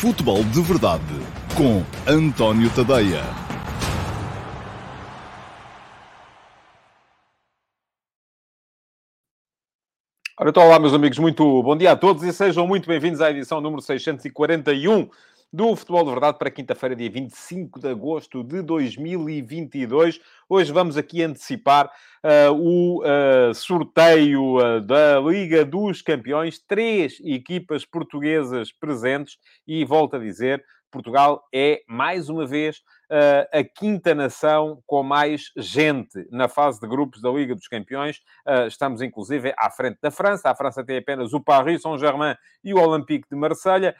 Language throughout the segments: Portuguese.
Futebol de Verdade com António Tadeia. Ora, então, olá, meus amigos, muito bom dia a todos e sejam muito bem-vindos à edição número 641 do Futebol de Verdade para quinta-feira, dia 25 de agosto de 2022. Hoje vamos aqui antecipar uh, o uh, sorteio uh, da Liga dos Campeões. Três equipas portuguesas presentes e, volto a dizer, Portugal é, mais uma vez, a quinta nação com mais gente na fase de grupos da Liga dos Campeões. Estamos, inclusive, à frente da França. A França tem apenas o Paris Saint-Germain e o Olympique de Marselha.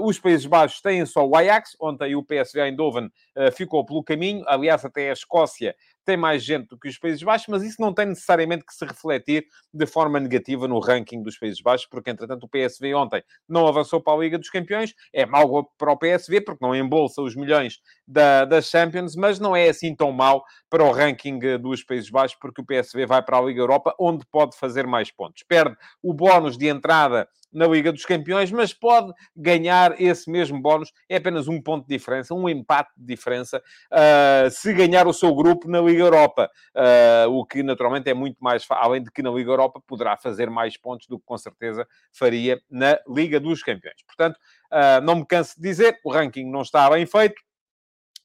Os Países Baixos têm só o Ajax. Ontem o PSV Eindhoven ficou pelo caminho. Aliás, até a Escócia tem mais gente do que os Países Baixos, mas isso não tem necessariamente que se refletir de forma negativa no ranking dos Países Baixos, porque, entretanto, o PSV ontem não avançou para a Liga dos Campeões. É mau para o PSV, porque não embolsa os milhões da, das Champions, mas não é assim tão mau para o ranking dos Países Baixos, porque o PSV vai para a Liga Europa, onde pode fazer mais pontos. Perde o bónus de entrada na Liga dos Campeões, mas pode ganhar esse mesmo bónus. É apenas um ponto de diferença, um empate de diferença, uh, se ganhar o seu grupo na Liga Europa. Uh, o que, naturalmente, é muito mais... Além de que na Liga Europa poderá fazer mais pontos do que, com certeza, faria na Liga dos Campeões. Portanto, uh, não me canso de dizer, o ranking não está bem feito,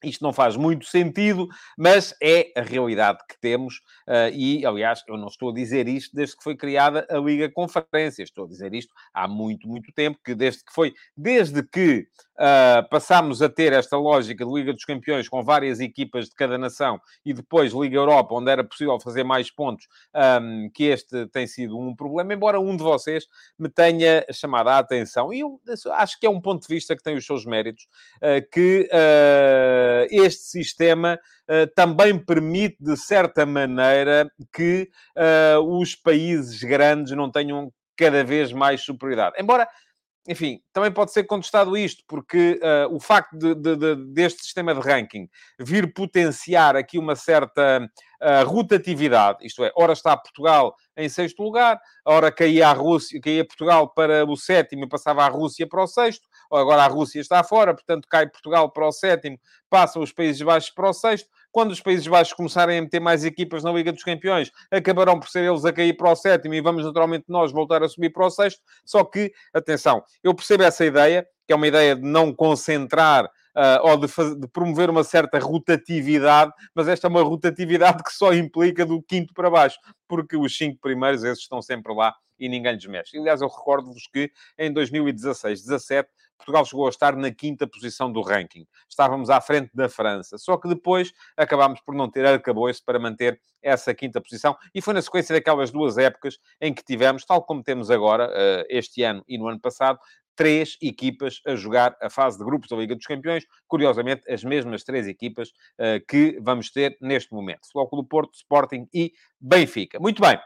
isto não faz muito sentido, mas é a realidade que temos. Uh, e, aliás, eu não estou a dizer isto desde que foi criada a Liga Conferência. Estou a dizer isto há muito, muito tempo, que desde que foi, desde que uh, passámos a ter esta lógica de Liga dos Campeões com várias equipas de cada nação e depois Liga Europa, onde era possível fazer mais pontos, um, que este tem sido um problema, embora um de vocês me tenha chamado a atenção. E eu acho que é um ponto de vista que tem os seus méritos, uh, que eh, este sistema uh, também permite, de certa maneira, que uh, os países grandes não tenham cada vez mais superioridade. Embora enfim, também pode ser contestado isto, porque uh, o facto de, de, de, deste sistema de ranking vir potenciar aqui uma certa uh, rotatividade, isto é, ora está Portugal em sexto lugar, ora caía a Rússia, caía Portugal para o sétimo e passava a Rússia para o sexto, agora a Rússia está fora, portanto cai Portugal para o sétimo, passam os Países Baixos para o sexto. Quando os Países Baixos começarem a meter mais equipas na Liga dos Campeões, acabarão por ser eles a cair para o sétimo e vamos naturalmente nós voltar a subir para o sexto. Só que, atenção, eu percebo essa ideia, que é uma ideia de não concentrar ou de, fazer, de, promover uma certa rotatividade, mas esta é uma rotatividade que só implica do quinto para baixo, porque os cinco primeiros, esses estão sempre lá e ninguém lhes mexe. Aliás, eu recordo-vos que em 2016, 17, Portugal chegou a estar na quinta posição do ranking. Estávamos à frente da França. Só que depois acabámos por não ter arcabouço para manter essa quinta posição. E foi na sequência daquelas duas épocas em que tivemos, tal como temos agora, eh, este ano e no ano passado, três equipas a jogar a fase de grupos da Liga dos Campeões. Curiosamente, as mesmas três equipas uh, que vamos ter neste momento. Futebol do Porto, Sporting e Benfica. Muito bem.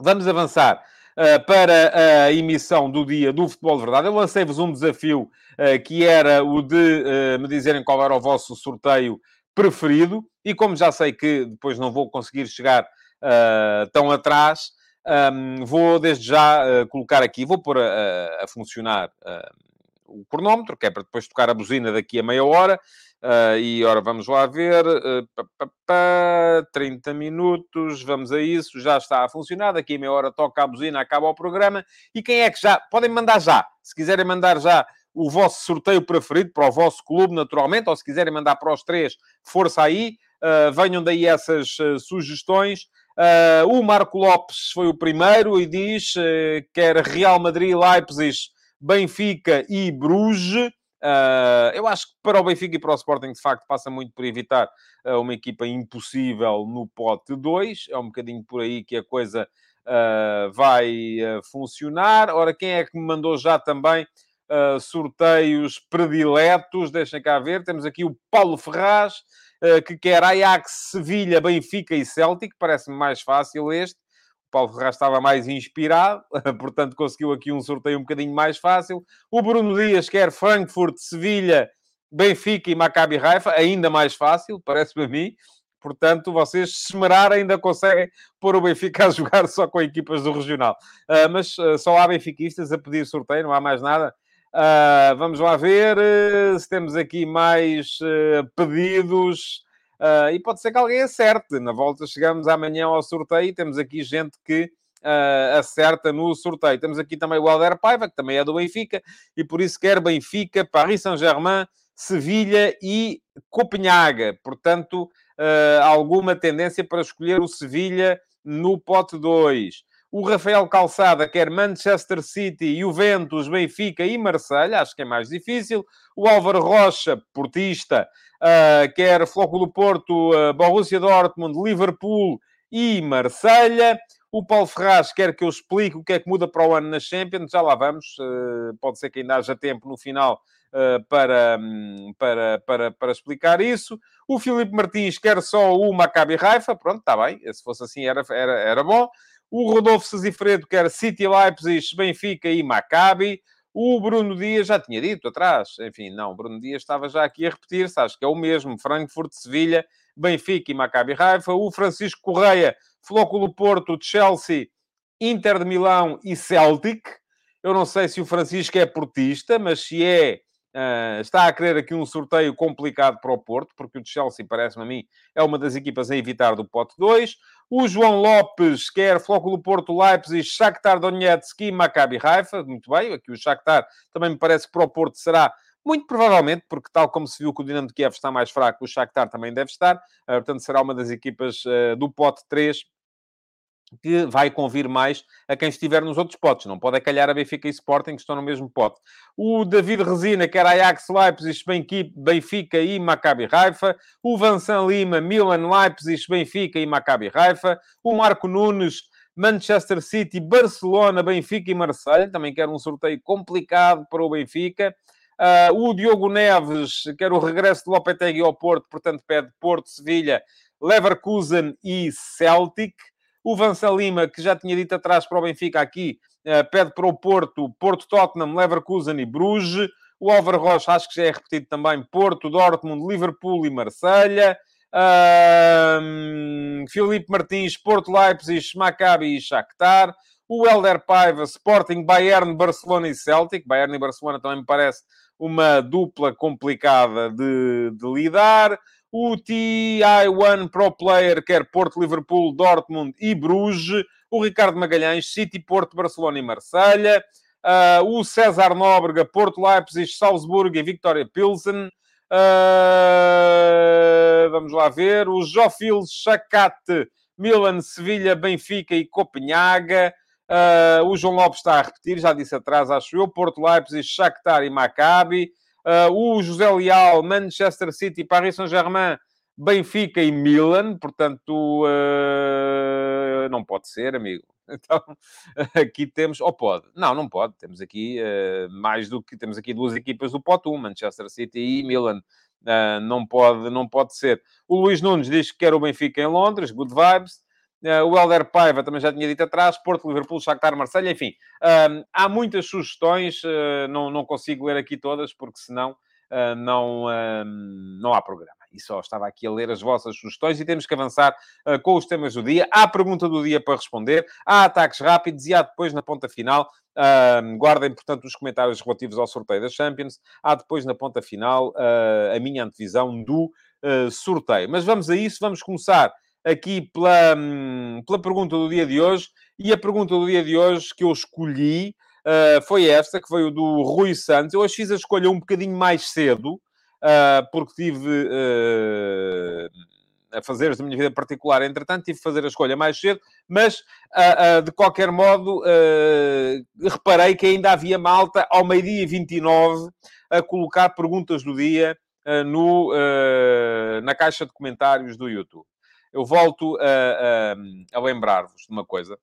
Vamos avançar uh, para a emissão do dia do Futebol de Verdade. Eu lancei-vos um desafio uh, que era o de me dizerem qual era o vosso sorteio preferido. E como já sei que depois não vou conseguir chegar tão atrás, um, vou desde já colocar aqui, vou pôr a, a funcionar o cronómetro, que é para depois tocar a buzina daqui a meia hora. Uh, e ora, vamos lá ver. Uh, pá, pá, pá, 30 minutos, vamos a isso. Já está a funcionar. Daqui a meia hora toca a buzina, acaba o programa. E quem é que já. Podem mandar já. Se quiserem mandar já o vosso sorteio preferido para o vosso clube, naturalmente, ou se quiserem mandar para os três, força aí. Uh, venham daí essas sugestões. O Marco Lopes foi o primeiro e diz uh, quer Real Madrid, Leipzig, Benfica e Bruges. Uh, eu acho que para o Benfica e para o Sporting, de facto, passa muito por evitar uh, uma equipa impossível no pote 2. É um bocadinho por aí que a coisa uh, vai funcionar. Ora, quem é que me mandou já também sorteios prediletos? Deixem cá ver. Temos aqui o Paulo Ferraz, que quer Ajax, Sevilha, Benfica e Celtic. Parece-me mais fácil este. Paulo Ferraz estava mais inspirado, portanto conseguiu aqui um sorteio um bocadinho mais fácil. O Bruno Dias quer Frankfurt, Sevilha, Benfica e Maccabi Haifa, ainda mais fácil, parece-me a mim. Portanto, vocês se esmerar ainda conseguem pôr o Benfica a jogar só com equipas do regional. Uh, mas uh, só há benfiquistas a pedir sorteio, não há mais nada. Uh, vamos lá ver uh, se temos aqui mais uh, pedidos. e pode ser que alguém acerte. Na volta chegamos amanhã ao sorteio e temos aqui gente que acerta no sorteio. Temos aqui também o Helder Paiva, que também é do Benfica, e por isso quer Benfica, Paris Saint-Germain, Sevilha e Copenhaga. Portanto, alguma tendência para escolher o Sevilha no pote 2. O Rafael Calçada quer Manchester City, Juventus, Benfica e Marselha, acho que é mais difícil. O Álvaro Rocha, portista, uh, quer Flóculo Porto, uh, Borussia Dortmund, Liverpool e Marselha. O Paulo Ferraz quer que eu explique o que é que muda para o ano na Champions. Já lá vamos. Uh, pode ser que ainda haja tempo no final uh, para, um, para, para, para explicar isso. O Filipe Martins quer só o Maccabi Raifa. Pronto, está bem. Se fosse assim era, era, era bom. O Rodolfo Sazifredo quer City, Leipzig, Benfica e Maccabi. O Bruno Dias já tinha dito atrás. Enfim, não, Bruno Dias estava já aqui a repetir-se. Acho que é o mesmo. Frankfurt, Sevilha, Benfica e Maccabi Haifa. O Francisco Correia, Flóculo Porto, Chelsea, Inter de Milão e Celtic. Eu não sei se o Francisco é portista, mas se é, Uh, está a querer aqui um sorteio complicado para o Porto, porque o Chelsea, parece-me a mim, é uma das equipas a evitar do pote 2. O João Lopes quer Flóculo Porto, Leipzig, Shakhtar Donetsk e Maccabi Haifa. Muito bem, aqui o Shakhtar também me parece que para o Porto será muito provavelmente, porque tal como se viu que o Dinamo de Kiev está mais fraco, o Shakhtar também deve estar. Uh, portanto, será uma das equipas uh, do pote 3 que vai convir mais a quem estiver nos outros potes. Não pode acalhar a Benfica e Sporting, que estão no mesmo pote. O David Resina, que era Ajax, Leipzig, Benfica e Maccabi Haifa. O Vansan Lima, Milan, Leipzig, Benfica e Maccabi Haifa. O Marco Nunes, Manchester City, Barcelona, Benfica e Marseille. Também quer um sorteio complicado para o Benfica. Uh, o Diogo Neves quer o regresso de Lopetegui ao Porto, portanto pede Porto, Sevilha, Leverkusen e Celtic. O Vansa Lima, que já tinha dito atrás para o Benfica aqui, eh, pede para o Porto, Porto Tottenham, Leverkusen e Bruges. O Álvaro Rocha, acho que já é repetido também, Porto, Dortmund, Liverpool e Marselha. Um, Filipe Martins, Porto, Leipzig, Maccabi e Shakhtar. O Helder Paiva, Sporting, Bayern, Barcelona e Celtic. Bayern e Barcelona também me parece uma dupla complicada de, de lidar. O TI1 Pro Player quer Porto, Liverpool, Dortmund e Bruges. O Ricardo Magalhães, City, Porto, Barcelona e Marselha. Uh, o César Nóbrega, Porto, Leipzig, Salzburgo e Victoria Pilsen. Uh, vamos lá ver. O Jofil Chacate, Milan, Sevilha, Benfica e Copenhaga. Uh, o João Lopes está a repetir, já disse atrás, acho eu. Porto, Leipzig, Shakhtar e Maccabi. Uh, o José Leal, Manchester City, Paris Saint-Germain, Benfica e Milan. Portanto, uh, não pode ser, amigo. Então, aqui temos... Ou pode? Não, não pode. Temos aqui uh, mais do que... Temos aqui duas equipas do pote 1, Manchester City e Milan. não, pode, não pode ser. O Luís Nunes diz que quer o Benfica em Londres. Good vibes. Uh, o Helder Paiva também já tinha dito atrás, Porto, Liverpool, Shakhtar, Marselha, enfim. Há muitas sugestões, uh, não, não consigo ler aqui todas, porque senão ah, não, não há programa. E só estava aqui a ler as vossas sugestões e temos que avançar com os temas do dia. Há pergunta do dia para responder, há ataques rápidos e há depois na ponta final, guardem, portanto, os comentários relativos ao sorteio da Champions, há depois na ponta final a minha antevisão do sorteio. Mas vamos a isso, vamos começar aqui pela, hum, pela pergunta do dia de hoje. E a pergunta do dia de hoje que eu escolhi uh, foi esta, que veio do Rui Santos. Eu hoje fiz a escolha um bocadinho mais cedo, uh, porque tive uh, a fazer da minha vida particular. Entretanto, tive que fazer a escolha mais cedo, mas de qualquer modo, reparei que ainda havia malta ao meio-dia 29 a colocar perguntas do dia no, na caixa de comentários do YouTube eu volto a, a, a lembrar-vos de uma coisa.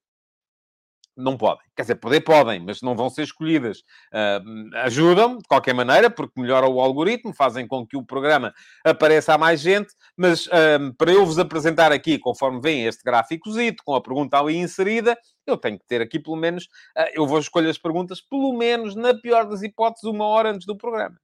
Não podem. Quer dizer, poder podem, mas não vão ser escolhidas. Uh, ajudam, de qualquer maneira, porque melhoram o algoritmo, fazem com que o programa apareça a mais gente, mas para eu vos apresentar aqui, conforme vem este gráficozito, com a pergunta ali inserida, eu tenho que ter aqui pelo menos, uh, eu vou escolher as perguntas, pelo menos, na pior das hipóteses, uma hora antes do programa.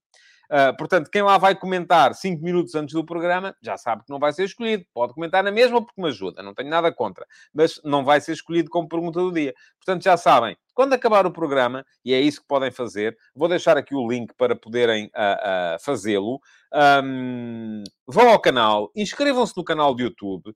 Uh, portanto, quem lá vai comentar 5 minutos antes do programa, já sabe que não vai ser escolhido. Pode comentar na mesma porque me ajuda, não tenho nada contra. Mas não vai ser escolhido como pergunta do dia. Portanto, já sabem, quando acabar o programa, e é isso que podem fazer, vou deixar aqui o link para poderem uh, uh, fazê-lo. Um, vão ao canal, inscrevam-se no canal de YouTube,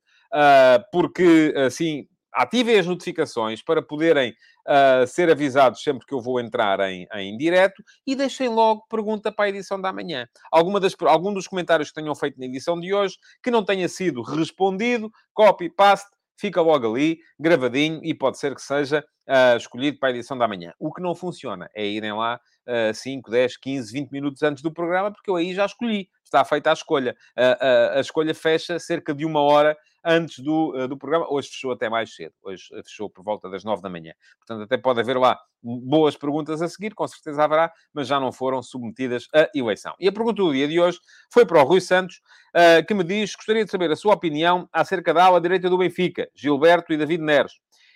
porque assim ativem as notificações para poderem uh, ser avisados sempre que eu vou entrar em, em direto e deixem logo pergunta para a edição da manhã. Alguma das, algum dos comentários que tenham feito na edição de hoje que não tenha sido respondido, copy, paste, fica logo ali, gravadinho, e pode ser que seja uh, escolhido para a edição da manhã. O que não funciona é irem lá uh, 5, 10, 15, 20 minutos antes do programa, porque eu aí já escolhi, está feita a escolha. Uh, a escolha fecha cerca de uma hora antes do, uh, do programa. Hoje fechou até mais cedo. Hoje eh, fechou por volta das nove da manhã. Portanto, até pode haver lá boas perguntas a seguir, com certeza haverá, mas já não foram submetidas à eleição. E a pergunta do dia de hoje foi para o Rui Santos, uh, que me diz: gostaria de saber a sua opinião acerca da ala direita do Benfica, Gilberto e David Neres.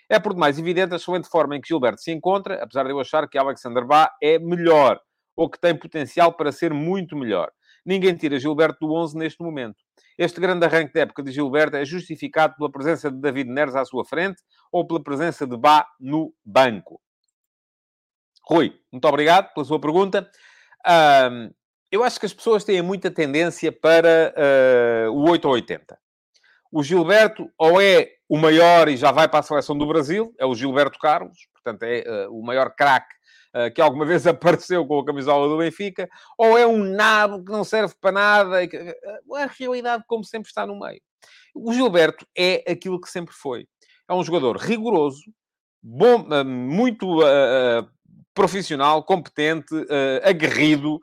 É por demais evidente a excelente forma em que Gilberto se encontra, apesar de eu achar que Alexander Bá é melhor, ou que tem potencial para ser muito melhor. Ninguém tira Gilberto do 11 neste momento. Este grande arranque da época de Gilberto é justificado pela presença de David Neres à sua frente ou pela presença de Bá no banco? Rui, muito obrigado pela sua pergunta. Um, eu acho que as pessoas têm muita tendência para uh, o 8 ou 80. O Gilberto ou é o maior e já vai para a seleção do Brasil, é o Gilberto Carlos, portanto é uh, o maior craque que alguma vez apareceu com a camisola do Benfica, ou é um nabo que não serve para nada. Uh, a realidade, como sempre, está no meio. O Gilberto é aquilo que sempre foi. É um jogador rigoroso, bom, uh, muito profissional, competente, aguerrido,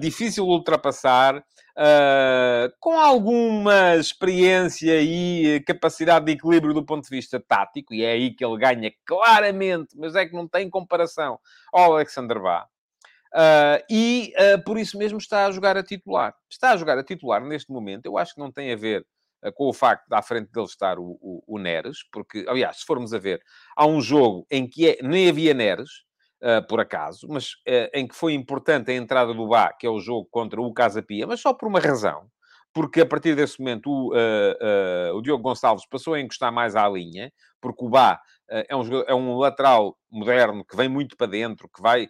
difícil de ultrapassar, Uh, com alguma experiência e capacidade de equilíbrio do ponto de vista tático, e é aí que ele ganha claramente, mas é que não tem comparação ao Alexander Bá. Uh, e uh, por isso mesmo está a jogar a titular. Está a jogar a titular neste momento, eu acho que não tem a ver com o facto de à frente dele estar o, o, o Neres, porque, aliás, se formos a ver, há um jogo em que é, nem havia Neres, uh, por acaso, mas uh, em que foi importante a entrada do Bá, que é o jogo contra o Casa Pia, mas só por uma razão. Porque a partir desse momento o, uh, o Diogo Gonçalves passou a encostar mais à linha, porque o Bá é, um, é um lateral moderno que vem muito para dentro, que vai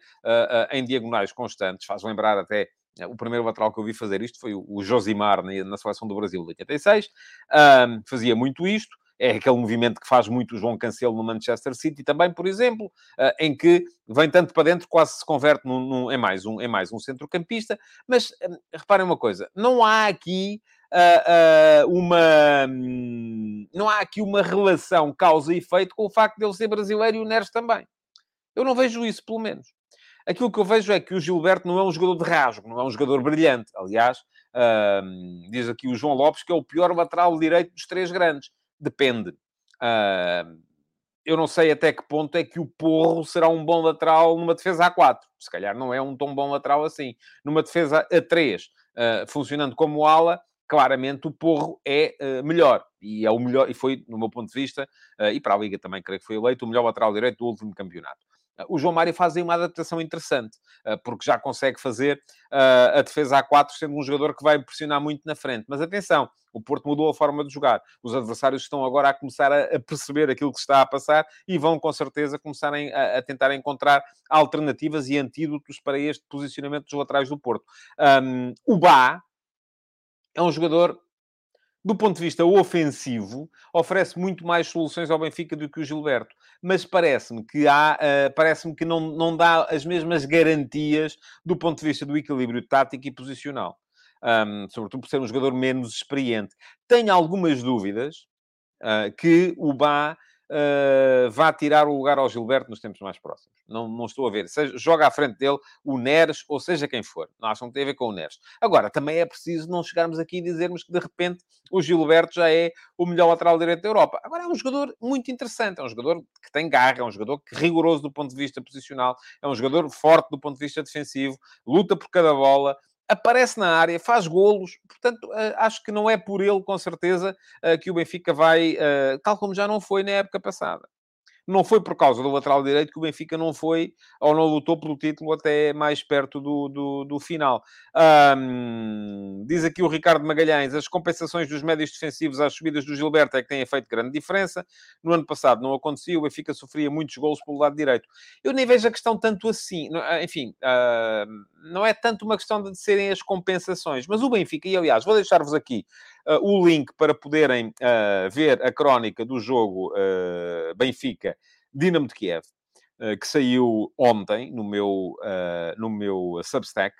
em diagonais constantes, faz lembrar até o primeiro lateral que eu vi fazer isto foi o Josimar na, seleção do Brasil de 86. Um, fazia muito isto é aquele movimento que faz muito o João Cancelo no Manchester City também, por exemplo, eh, em que vem tanto para dentro, quase se converte num, num, em, mais um, em mais um centrocampista. Mas eh, reparem uma coisa, não há aqui uh, uh, uma... Hum, não há aqui uma relação causa e efeito com o facto de ele ser brasileiro e o Neres também. Eu não vejo isso, pelo menos. Aquilo que eu vejo é que o Gilberto não é um jogador de rasgo, não é um jogador brilhante. Aliás, uh, diz aqui o João Lopes que é o pior lateral direito dos três grandes depende. Uh, eu não sei até que ponto é que o Porro será um bom lateral numa defesa A4. Se calhar não é um tão bom lateral assim. Numa defesa A3, uh, ah, funcionando como ala, claramente o Porro é uh, melhor. E é o melhor, e foi, no meu ponto de vista, uh, e para a Liga também creio que foi eleito, o melhor lateral direito do último campeonato o João Mário faz aí uma adaptação interessante, eh, porque já consegue fazer eh, a defesa a 4 sendo um jogador que vai pressionar muito na frente. Mas atenção, o Porto mudou a forma de jogar. Os adversários estão agora a começar a, perceber aquilo que está a passar e vão, com certeza, começar a, a tentar encontrar alternativas e antídotos para este posicionamento dos laterais do Porto. Um, o Bá é um jogador do ponto de vista ofensivo, oferece muito mais soluções ao Benfica do que o Gilberto. Mas parece-me que há, uh, parece-me que não, não dá as mesmas garantias do ponto de vista do equilíbrio tático e posicional. Um, sobretudo por ser um jogador menos experiente. Tenho algumas dúvidas uh, que o Bá uh, vá tirar o lugar ao Gilberto nos tempos mais próximos. Não, não estou a ver. Seja, joga à frente dele o Neres, ou seja quem for. Não acham que tem a ver com o Neres. Agora, também é preciso não chegarmos aqui e dizermos que, de repente, o Gilberto já é o melhor lateral direito da Europa. Agora, é um jogador muito interessante. É um jogador que tem garra, é um jogador rigoroso do ponto de vista posicional, é um jogador forte do ponto de vista defensivo, luta por cada bola, aparece na área, faz golos, portanto, eh, acho que não é por ele, com certeza, eh, que o Benfica vai, eh, tal como já não foi na época passada. Não foi por causa do lateral direito que o Benfica não foi ou não lutou pelo título até mais perto do, do, do final. Um, diz aqui o Ricardo Magalhães, as compensações dos médios defensivos às subidas do Gilberto é que têm feito grande diferença. No ano passado não acontecia, o Benfica sofria muitos gols pelo lado direito. Eu nem vejo a questão tanto assim. Enfim, uh, não é tanto uma questão de serem as compensações, mas o Benfica, e aliás, vou deixar-vos aqui o link para poderem uh, ver a crónica do jogo Benfica-Dinamo de Kiev, que saiu ontem no meu, no meu Substack.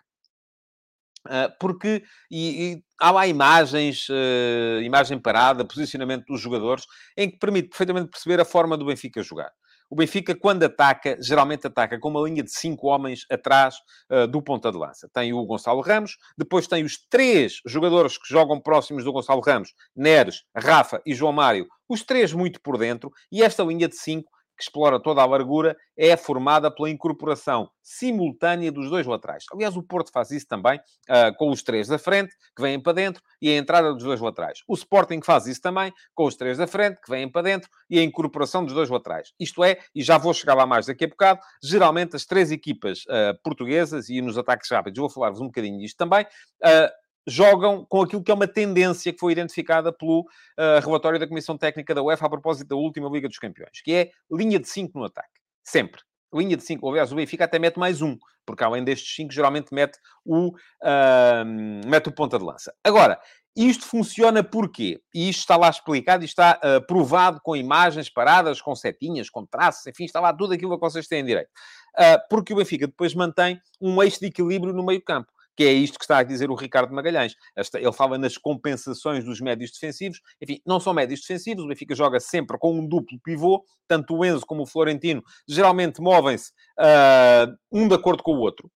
Porque e, e, há lá imagens, uh, imagem parada, posicionamento dos jogadores, em que permite perfeitamente perceber a forma do Benfica jogar. O Benfica, quando ataca, geralmente ataca com uma linha de cinco homens atrás uh, do ponta de lança. Tem o Gonçalo Ramos, depois tem os três jogadores que jogam próximos do Gonçalo Ramos, Neres, Rafa e João Mário, os três muito por dentro, e esta linha de cinco que explora toda a largura, é formada pela incorporação simultânea dos dois laterais. Aliás, o Porto faz isso também, uh, com os três da frente, que vêm para dentro, e a entrada dos dois laterais. O Sporting faz isso também, com os três da frente, que vêm para dentro, e a incorporação dos dois laterais. Isto é, e já vou chegar lá mais daqui a bocado, geralmente as três equipas uh, portuguesas, e nos ataques rápidos vou falar-vos um bocadinho disto também, uh, jogam com aquilo que é uma tendência que foi identificada pelo uh, relatório da Comissão Técnica da UEFA a propósito da última Liga dos Campeões, que é linha de 5 no ataque. Sempre. Linha de 5. Aliás, o Benfica até mete mais um, porque além destes 5, geralmente mete o, uh, mete o ponta de lança. Agora, isto funciona porquê? E isto está lá explicado e está uh, provado com imagens paradas, com setinhas, com traços, enfim, está lá tudo aquilo que vocês têm direito. Uh, porque o Benfica depois mantém um eixo de equilíbrio no meio campo que é isto que está a dizer o Ricardo Magalhães. Ele fala nas compensações dos médios defensivos. Enfim, não são médios defensivos, o Benfica joga sempre com um duplo pivô, tanto o Enzo como o Florentino geralmente movem-se uh, um de acordo com o outro.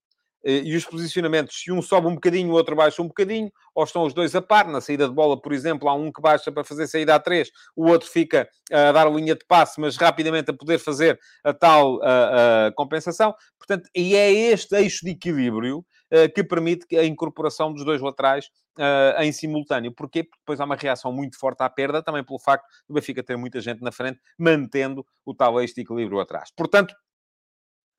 Eh, e os posicionamentos, se um sobe um bocadinho, o outro baixa um bocadinho, ou estão os dois a par. Na saída de bola, por exemplo, há um que baixa para fazer saída a três, o outro fica a dar a linha de passe, mas rapidamente a poder fazer a tal a, a compensação. Portanto, e é este eixo de equilíbrio que permite a incorporação dos dois laterais uh, em simultâneo. Porquê? Porque depois há uma reação muito forte à perda, também pelo facto do Benfica ter muita gente na frente, mantendo o tal de equilíbrio atrás. Portanto,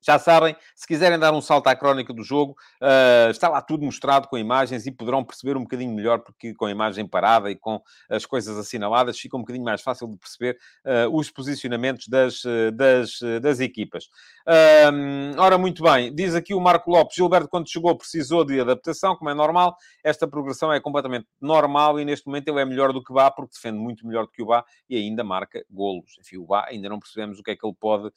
já sabem, se quiserem dar um salto à crónica do jogo, uh, está lá tudo mostrado com imagens e poderão perceber um bocadinho melhor, porque com a imagem parada e com as coisas assinaladas fica um bocadinho mais fácil de perceber uh, os posicionamentos das, das, das equipas. Uh, ora, muito bem, diz aqui o Marco Lopes, Gilberto, quando chegou, precisou de adaptação, como é normal. Esta progressão é completamente normal e neste momento ele é melhor do que o Bá, porque defende muito melhor do que o Bá e ainda marca golos. Enfim, o Bá ainda não percebemos o que é que ele pode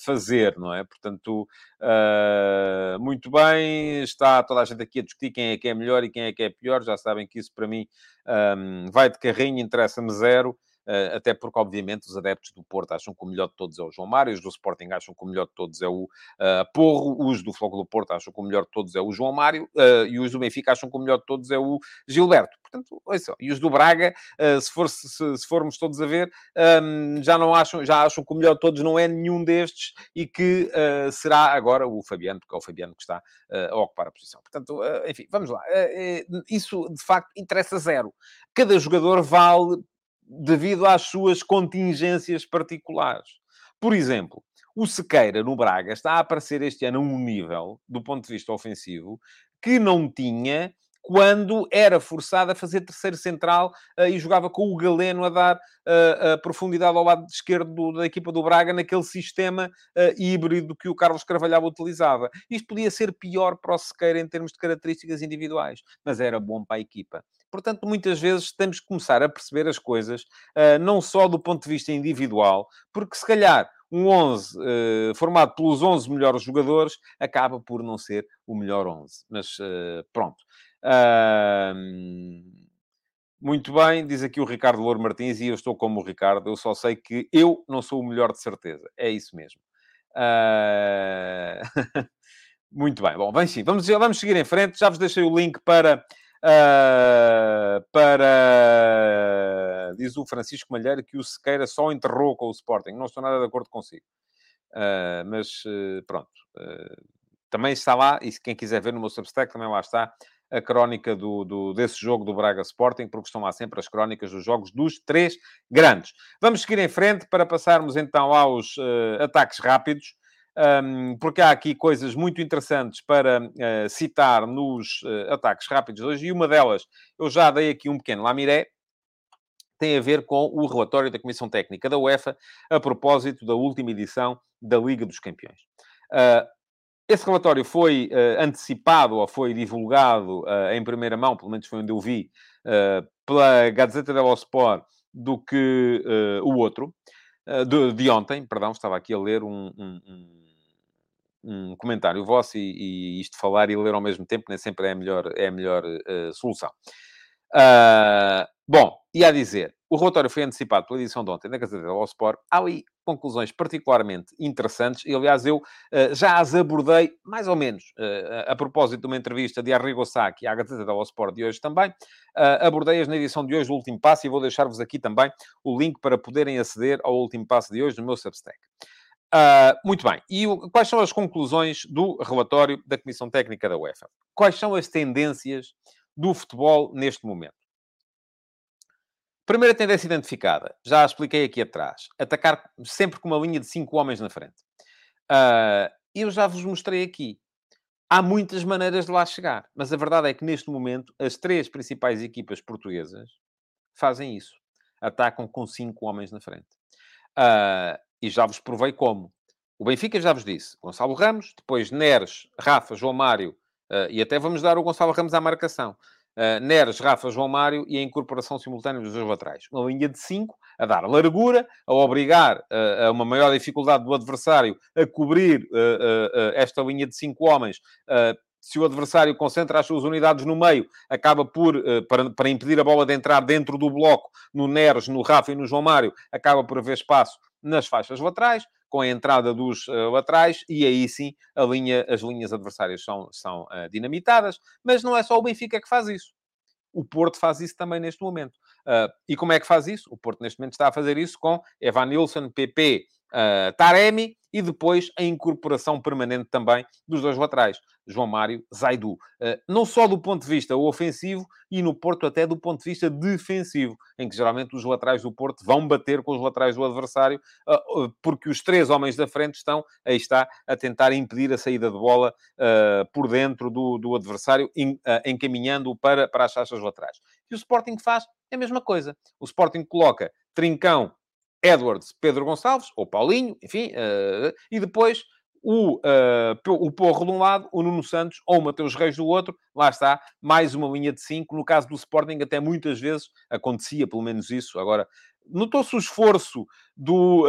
fazer fazer, não é? Portanto, uh, muito bem, está toda a gente aqui a discutir quem é que é melhor e quem é que é pior, já sabem que isso para mim um, vai de carrinho, interessa-me zero. Uh, até porque, obviamente, os adeptos do Porto acham que o melhor de todos é o João Mário, os do Sporting acham que o melhor de todos é o uh, Porro, os do Fogo do Porto acham que o melhor de todos é o João Mário uh, e os do Benfica acham que o melhor de todos é o Gilberto. Portanto, só. E os do Braga, se, for, se, se, formos todos a ver, um, já não acham, já acham que o melhor de todos não é nenhum destes e que será agora o Fabiano, porque é o Fabiano que está a ocupar a posição. Portanto, enfim, vamos lá. isso, de facto, interessa zero. Cada jogador vale devido às suas contingências particulares. Por exemplo, o Sequeira no Braga está a aparecer este ano a um nível, do ponto de vista ofensivo, que não tinha quando era forçado a fazer terceiro central uh, e jogava com o Galeno a dar uh, a profundidade ao lado esquerdo do, da equipa do Braga naquele sistema uh, híbrido que o Carlos Carvalhal utilizava. Isto podia ser pior para o Sequeira em termos de características individuais, mas era bom para a equipa. Portanto, muitas vezes temos que começar a perceber as coisas, não só do ponto de vista individual, porque se calhar um 11 uh, formado pelos 11 melhores jogadores acaba por não ser o melhor 11. Mas uh, pronto. Uh, muito bem, diz aqui o Ricardo Louro Martins, e eu estou como o Ricardo, eu só sei que eu não sou o melhor de certeza. É isso mesmo. muito bem, bom, vem sim, vamos, vamos seguir em frente. Já vos deixei o link para Uh, para, diz o Francisco Malheiro, que o Sequeira só enterrou com o Sporting. Não estou nada de acordo consigo. Uh, mas uh, pronto. também está lá, e quem quiser ver no meu Substack, também lá está a crónica do, do, desse jogo do Braga Sporting, porque estão lá sempre as crónicas dos jogos dos três grandes. Vamos seguir em frente para passarmos então aos uh, ataques rápidos. Um, porque há aqui coisas muito interessantes para uh, citar nos uh, ataques rápidos hoje, e uma delas, eu já dei aqui um pequeno lamiré, tem a ver com o relatório da Comissão Técnica da UEFA a propósito da última edição da Liga dos Campeões. Uh, esse relatório foi uh, antecipado ou foi divulgado uh, em primeira mão, pelo menos foi onde eu vi, pela Gazeta dello Sport do que o outro, de, de, ontem, perdão, estava aqui a ler um, um, um comentário vosso e, e, isto falar e ler ao mesmo tempo nem sempre é a melhor, é a melhor solução. bom, e a dizer, o relatório foi antecipado pela edição de ontem da Gazeta dello Sport. Há ali conclusões particularmente interessantes e, aliás, eu uh, já as abordei, mais ou menos, uh, a propósito de uma entrevista de Arrigo Sacchi à Gazeta dello Sport de hoje também. Uh, Abordei-as na edição de hoje do Último Passo e vou deixar-vos aqui também o link para poderem aceder ao Último Passo de hoje no meu Substack. Muito bem. E o, quais são as conclusões do relatório da Comissão Técnica da UEFA? Quais são as tendências do futebol neste momento? Primeira tendência identificada, já a expliquei aqui atrás. Atacar sempre com uma linha de cinco homens na frente. Uh, eu já vos mostrei aqui. Há muitas maneiras de lá chegar, mas a verdade é que neste momento as três principais equipas portuguesas fazem isso. Atacam com cinco homens na frente. Uh, e já vos provei como. O Benfica já vos disse. Gonçalo Ramos, depois Neres, Rafa, João Mário, uh, e até vamos dar o Gonçalo Ramos à marcação. Uh, Neres, Rafa, João Mário e a incorporação simultânea dos dois laterais. Uma linha de 5 a dar largura, a obrigar uh, a uma maior dificuldade do adversário a cobrir esta linha de 5 homens. se o adversário concentra as suas unidades no meio, acaba por, para, para impedir a bola de entrar dentro do bloco, no Neres, no Rafa e no João Mário, acaba por haver espaço nas faixas laterais com a entrada dos uh, laterais, e aí sim linha, as linhas adversárias são, são uh, dinamitadas, mas não é só o Benfica que faz isso. O Porto faz isso também neste momento. Uh, e como é que faz isso? O Porto neste momento está a fazer isso com Evan Nilsson, PP, Taremi e depois a incorporação permanente também dos dois laterais, João Mário, Zaidu. Eh, não só do ponto de vista ofensivo e no Porto até do ponto de vista defensivo, em que geralmente os laterais do Porto vão bater com os laterais do adversário, eh, porque os três homens da frente estão, aí está, a tentar impedir a saída de bola por dentro do, do adversário, encaminhando-o para, para as faixas laterais. E o Sporting faz a mesma coisa. O Sporting coloca Trincão Edwards, Pedro Gonçalves, ou Paulinho, enfim, uh, e depois o, uh, o Porro de um lado, o Nuno Santos ou o Mateus Reis do outro, lá está, mais uma linha de cinco. No caso do Sporting, até muitas vezes acontecia, pelo menos isso. Agora, Notou-se o esforço do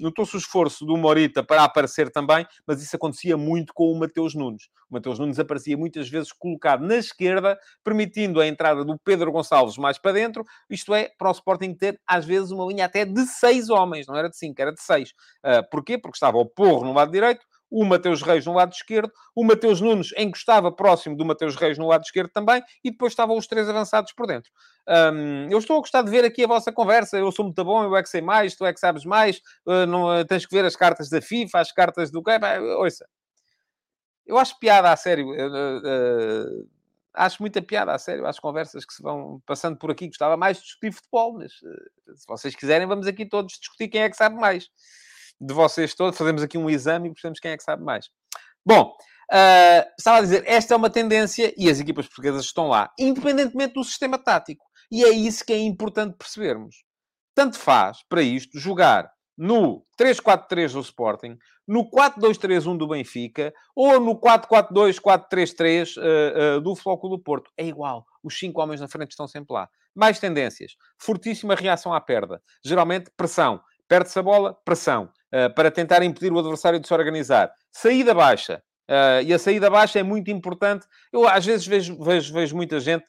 notou-se o esforço do Morita para aparecer também, mas isso acontecia muito com o Mateus Nunes. O Mateus Nunes aparecia muitas vezes colocado na esquerda, permitindo a entrada do Pedro Gonçalves mais para dentro, isto é, para o Sporting ter às vezes uma linha até de seis homens, não era de cinco, era de seis. Uh, porquê? Porque estava o Porro no lado direito, o Mateus Reis no lado esquerdo, o Mateus Nunes encostava próximo do Mateus Reis no lado esquerdo também, e depois estavam os três avançados por dentro. Um, eu estou a gostar de ver aqui a vossa conversa. Eu sou muito bom, eu é que sei mais, tu é que sabes mais, uh, não, uh, tens que ver as cartas da FIFA, as cartas do que. Ouça, eu acho piada a sério. Uh, acho muita piada a sério às conversas que se vão passando por aqui. Gostava mais de discutir futebol, mas se vocês quiserem, vamos aqui todos discutir quem é que sabe mais de vocês todos, fazemos aqui um exame e percebemos quem é que sabe mais. Bom, uh, estava a dizer, esta é uma tendência e as equipas portuguesas estão lá, independentemente do sistema tático. E é isso que é importante percebermos. Tanto faz, para isto, jogar no 3-4-3 do Sporting, no 4-2-3-1 do Benfica ou no 4-4-2-4-3-3 uh, uh, do Flóculo do Porto. É igual. Os cinco homens na frente estão sempre lá. Mais tendências. Fortíssima reação à perda. Geralmente, pressão. Perde-se a bola, pressão. Eh, para tentar impedir o adversário de se organizar. Saída baixa. Uh, e a saída baixa é muito importante. Eu às vezes vejo, vejo, vejo muita gente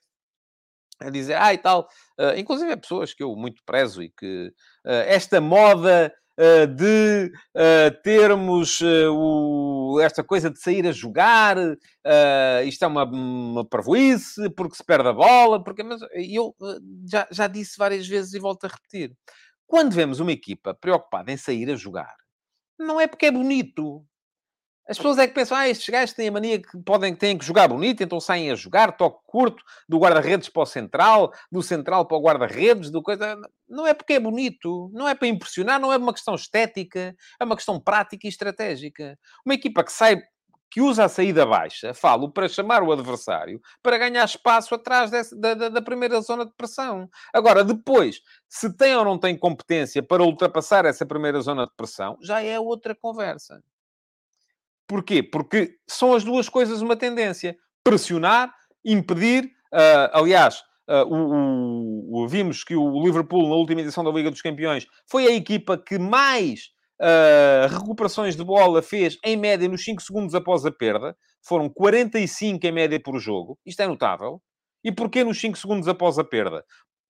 a dizer, ah, e tal, uh, inclusive é pessoas que eu muito prezo e que esta moda de termos o, esta coisa de sair a jogar, isto é uma, uma parvoíce, porque se perde a bola, porque mas eu já, já disse várias vezes e volto a repetir. Quando vemos uma equipa preocupada em sair a jogar, não é porque é bonito. As pessoas é que pensam, ah, estes gajos têm a mania que podem, têm que jogar bonito, então saem a jogar, toque curto, do guarda-redes para o central, do central para o guarda-redes, do coisa... Não é porque é bonito, não é para impressionar, não é uma questão estética, é uma questão prática e estratégica. Uma equipa que sai, que usa a saída baixa, falo, para chamar o adversário, para ganhar espaço atrás desse, da, da, da primeira zona de pressão. Agora, depois, se tem ou não tem competência para ultrapassar essa primeira zona de pressão, já é outra conversa. Porquê? Porque são as duas coisas uma tendência. Pressionar, impedir. Uh, aliás, uh, o, o, vimos que o Liverpool, na última edição da Liga dos Campeões, foi a equipa que mais uh, recuperações de bola fez, em média, nos 5 segundos após a perda. Foram 45 em média por jogo. Isto é notável. E porquê nos 5 segundos após a perda?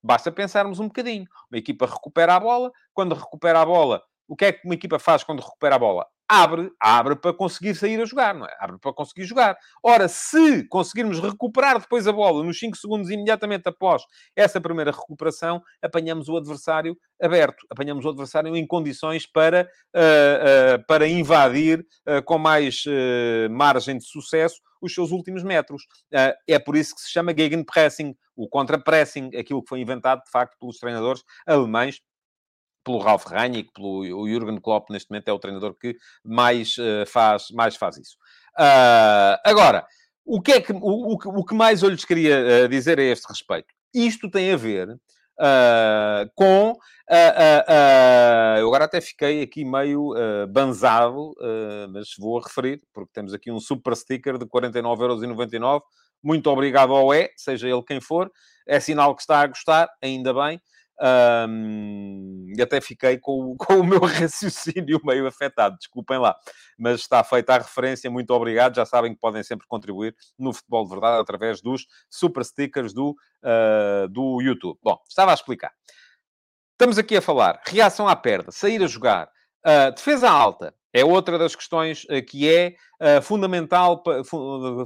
Basta pensarmos um bocadinho. Uma equipa recupera a bola. Quando recupera a bola, o que é que uma equipa faz quando recupera a bola? Abre, abre para conseguir sair a jogar, não é? Abre para conseguir jogar. Ora, se conseguirmos recuperar depois a bola nos 5 segundos imediatamente após essa primeira recuperação, apanhamos o adversário aberto, apanhamos o adversário em condições para, uh, uh, para invadir uh, com mais margem de sucesso os seus últimos metros. é por isso que se chama Gegenpressing, o contra-pressing, aquilo que foi inventado, de facto, pelos treinadores alemães pelo Ralf Rangnick, pelo Jürgen Klopp, neste momento é o treinador que mais, uh, faz, mais faz isso. Uh, agora, o que, é que, o, o, que mais eu lhes queria uh, dizer a este respeito? Isto tem a ver uh, com. Uh, eu agora até fiquei aqui meio banzado, mas vou referir, porque temos aqui um super sticker de 49,99€. Muito obrigado ao E, seja ele quem for. É sinal que está a gostar, ainda bem. E até fiquei com, com, o meu raciocínio meio afetado, desculpem lá. Mas está feita a referência, muito obrigado. Já sabem que podem sempre contribuir no Futebol de Verdade através dos super stickers do, uh, do YouTube. Bom, estava a explicar. Estamos aqui a falar reação à perda, sair a jogar, uh, defesa alta. É outra das questões uh, que é uh, fundamental,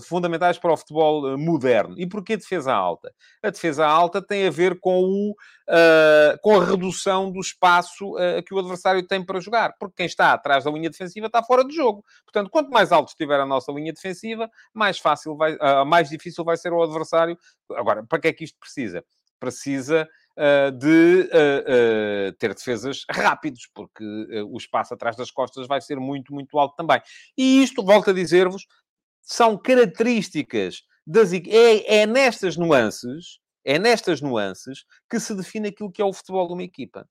fundamentais para o futebol moderno. E porquê defesa alta? A defesa alta tem a ver com, o, com a redução do espaço que o adversário tem para jogar. Porque quem está atrás da linha defensiva está fora de jogo. Portanto, quanto mais alto estiver a nossa linha defensiva, mais fácil vai, mais difícil vai ser o adversário. Agora, para que é que isto precisa? Precisa uh, de uh, ter defesas rápidos, porque o espaço atrás das costas vai ser muito, muito alto também. E isto, volto a dizer-vos, são características das... É, é nestas nuances, é nestas nuances que se define aquilo que é o futebol de uma equipa.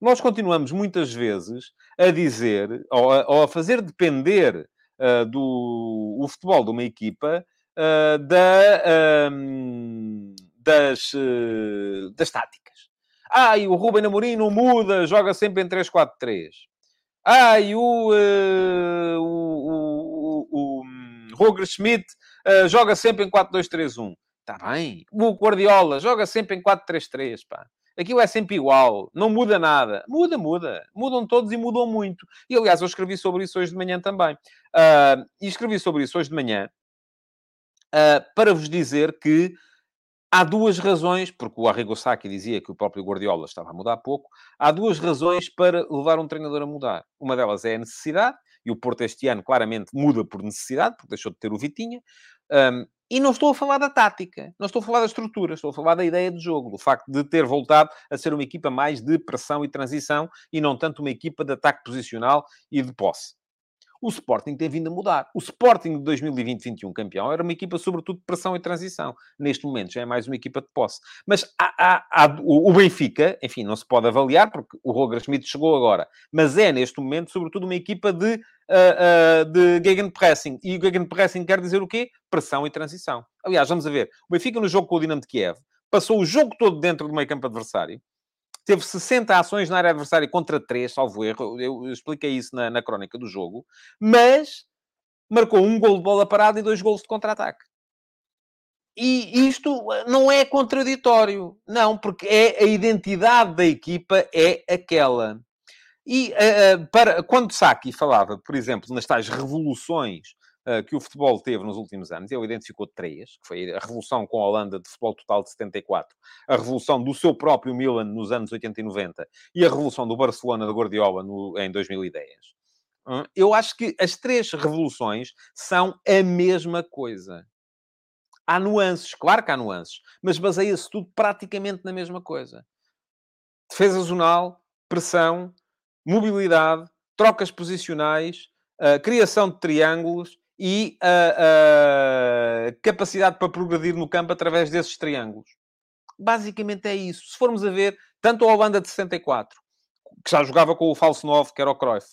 Nós continuamos muitas vezes a dizer, ou a, ou a fazer depender uh, do o futebol de uma equipa uh, da, um, das, uh, das táticas. Ai, o Ruben Amorim não muda, joga sempre em 3-4-3. Ai, o, uh, o, o, o, hum, Roger Schmidt uh, joga sempre em 4-2-3-1. Está bem. O Guardiola joga sempre em 4-3-3, pá. Aquilo é sempre igual, não muda nada. Muda, muda. Mudam todos e mudam muito. E, aliás, eu escrevi sobre isso hoje de manhã também. Uh, e escrevi sobre isso hoje de manhã uh, para vos dizer que Há duas razões, porque o Arrigo Sacchi dizia que o próprio Guardiola estava a mudar pouco, há duas razões para levar um treinador a mudar. Uma delas é a necessidade, e o Porto este ano claramente muda por necessidade, porque deixou de ter o Vitinha. Um, e não estou a falar da tática, não estou a falar da estrutura, estou a falar da ideia de jogo, do facto de ter voltado a ser uma equipa mais de pressão e transição e não tanto uma equipa de ataque posicional e de posse o Sporting tem vindo a mudar. O Sporting de 2020-21 campeão era uma equipa, sobretudo, de pressão e transição. Neste momento já é mais uma equipa de posse. Mas há, há, há, o Benfica, enfim, não se pode avaliar, porque o Roger Schmidt chegou agora, mas é, neste momento, sobretudo, uma equipa de, uh, uh, de gegenpressing. E o gegenpressing quer dizer o quê? Pressão e transição. Aliás, vamos ver. O Benfica, no jogo com o Dinamo de Kiev, passou o jogo todo dentro do meio campo adversário, teve 60 ações na área adversária contra 3, salvo erro. Eu expliquei isso na, na crónica do jogo. Mas marcou um gol de bola parada e dois gols de contra-ataque. E isto eh, não é contraditório. Não, porque é a identidade da equipa é aquela. E uh, para, quando Saki falava, por exemplo, nas tais revoluções que o futebol teve nos últimos anos. Ele identificou três, que foi a revolução com a Holanda de futebol total de 74, a revolução do seu próprio Milan nos anos 80 e 90 e a revolução do Barcelona de Guardiola no, em 2010. Hum, eu acho que as três revoluções são a mesma coisa. Há nuances, claro que há nuances, mas baseia-se tudo praticamente na mesma coisa. Defesa zonal, pressão, mobilidade, trocas posicionais, uh, criação de triângulos e a uh, uh, capacidade para progredir no campo através desses triângulos. Basicamente é isso. Se formos a ver, tanto a Holanda de 64, que já jogava com o falso 9, que era o Cruyff,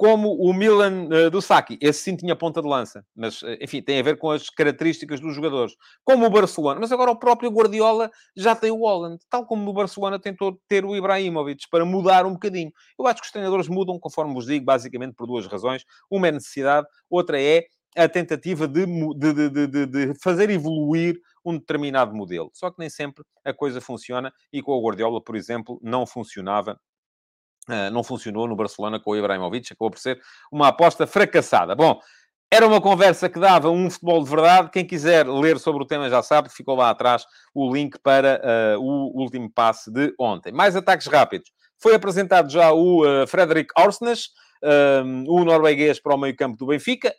como o Milan uh, do Saki. Esse sim tinha ponta de lança, mas, uh, enfim, tem a ver com as características dos jogadores. Como o Barcelona. Mas agora o próprio Guardiola já tem o Holland, tal como o Barcelona tentou ter o Ibrahimovic, para mudar um bocadinho. Eu acho que os treinadores mudam, conforme vos digo, basicamente por duas razões. Uma é necessidade, outra é a tentativa de, de, de, de, fazer evoluir um determinado modelo. Só que nem sempre a coisa funciona e com o Guardiola, por exemplo, não funcionava não funcionou no Barcelona com o Ibrahimovic, acabou por ser uma aposta fracassada. Bom, era uma conversa que dava um futebol de verdade. Quem quiser ler sobre o tema já sabe, ficou lá atrás o link para uh, o último passe de ontem. Mais ataques rápidos. Foi apresentado já o uh, Frederic Orsnes, o norueguês para o meio-campo do Benfica.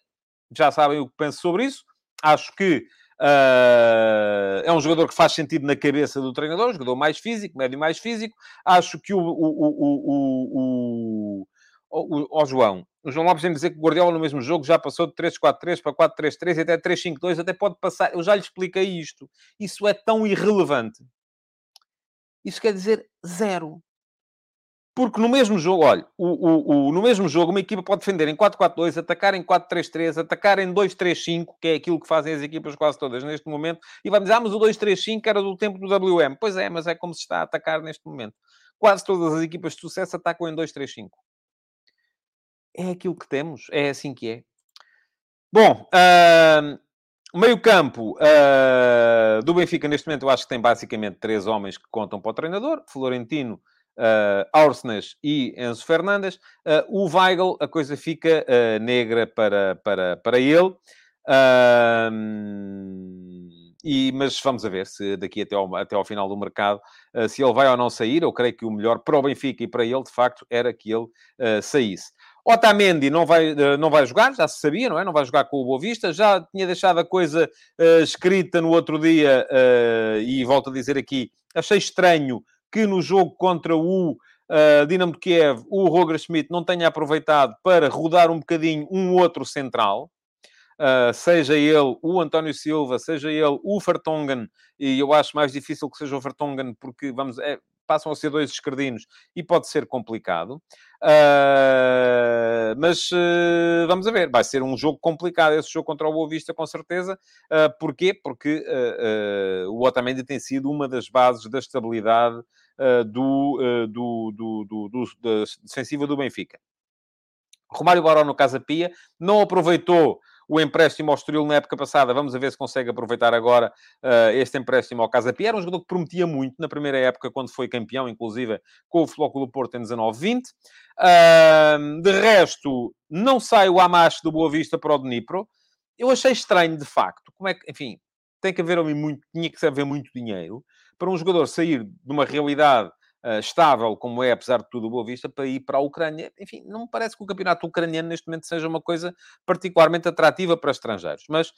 Já sabem o que penso sobre isso. Acho que Uh, é um jogador que faz sentido na cabeça do treinador, um jogador mais físico, médio mais físico. Acho que o, o, o, o, o, João, o João Lopes de dizer que o Guardiola no mesmo jogo já passou de 3-4-3 para 4-3-3 e até 3-5-2, até pode passar. Eu já lhe expliquei isto. Isso é tão irrelevante. Isso quer dizer zero. Porque no mesmo jogo, olha, o, o, o, no mesmo jogo, uma equipa pode defender em 4-4-2, atacar em 4-3-3, atacar em 2-3-5, que é aquilo que fazem as equipas quase todas neste momento, e vai dizer, ah, mas o 2-3-5 era do tempo do WM. Pois é, mas é como se está a atacar neste momento. Quase todas as equipas de sucesso atacam em 2-3-5. É aquilo que temos, é assim que é. Bom, uh, meio-campo uh, do Benfica, neste momento, eu acho que tem basicamente três homens que contam para o treinador: Florentino, uh, Aursnes e Enzo Fernandes. Uh, o Weigl, a coisa fica uh, negra para, para, para ele. e, mas vamos a ver se daqui até ao, até ao final do mercado, uh, se ele vai ou não sair. Eu creio que o melhor para o Benfica e para ele, de facto, era que ele uh, saísse. Otamendi não vai, uh, não vai jogar, já se sabia, não é? Não vai jogar com o Boa Vista. Já tinha deixado a coisa escrita no outro dia e volto a dizer aqui, achei estranho que no jogo contra o uh, Dinamo de Kiev o Roger Schmidt não tenha aproveitado para rodar um bocadinho um outro central, uh, seja ele o António Silva, seja ele o Vertonghen, e eu acho mais difícil que seja o Vertonghen, porque vamos, é, passam a ser dois esquerdinos e pode ser complicado. Uh, mas uh, vamos a ver, vai ser um jogo complicado esse jogo contra o Boa Vista, com certeza. Uh, porquê? Porque o Otamendi tem sido uma das bases da estabilidade do, do, do, do, do, da defensiva do Benfica. Romário Baró no Casa Pia não aproveitou o empréstimo ao Estoril na época passada. Vamos ver se consegue aproveitar agora uh, este empréstimo ao Casa Pia. Era um jogador que prometia muito na primeira época, quando foi campeão, inclusive com o Flóculo Porto em 19-20. Uh, de resto, não sai o Amash do Boa Vista para o Dnipro. Eu achei estranho, de facto. Como é que, enfim, tem que haver muito, tinha que haver muito dinheiro para um jogador sair de uma realidade uh, estável, como é, apesar de tudo, o Boa Vista, para ir para a Ucrânia. Enfim, não me parece que o campeonato ucraniano neste momento seja uma coisa particularmente atrativa para estrangeiros. Mas,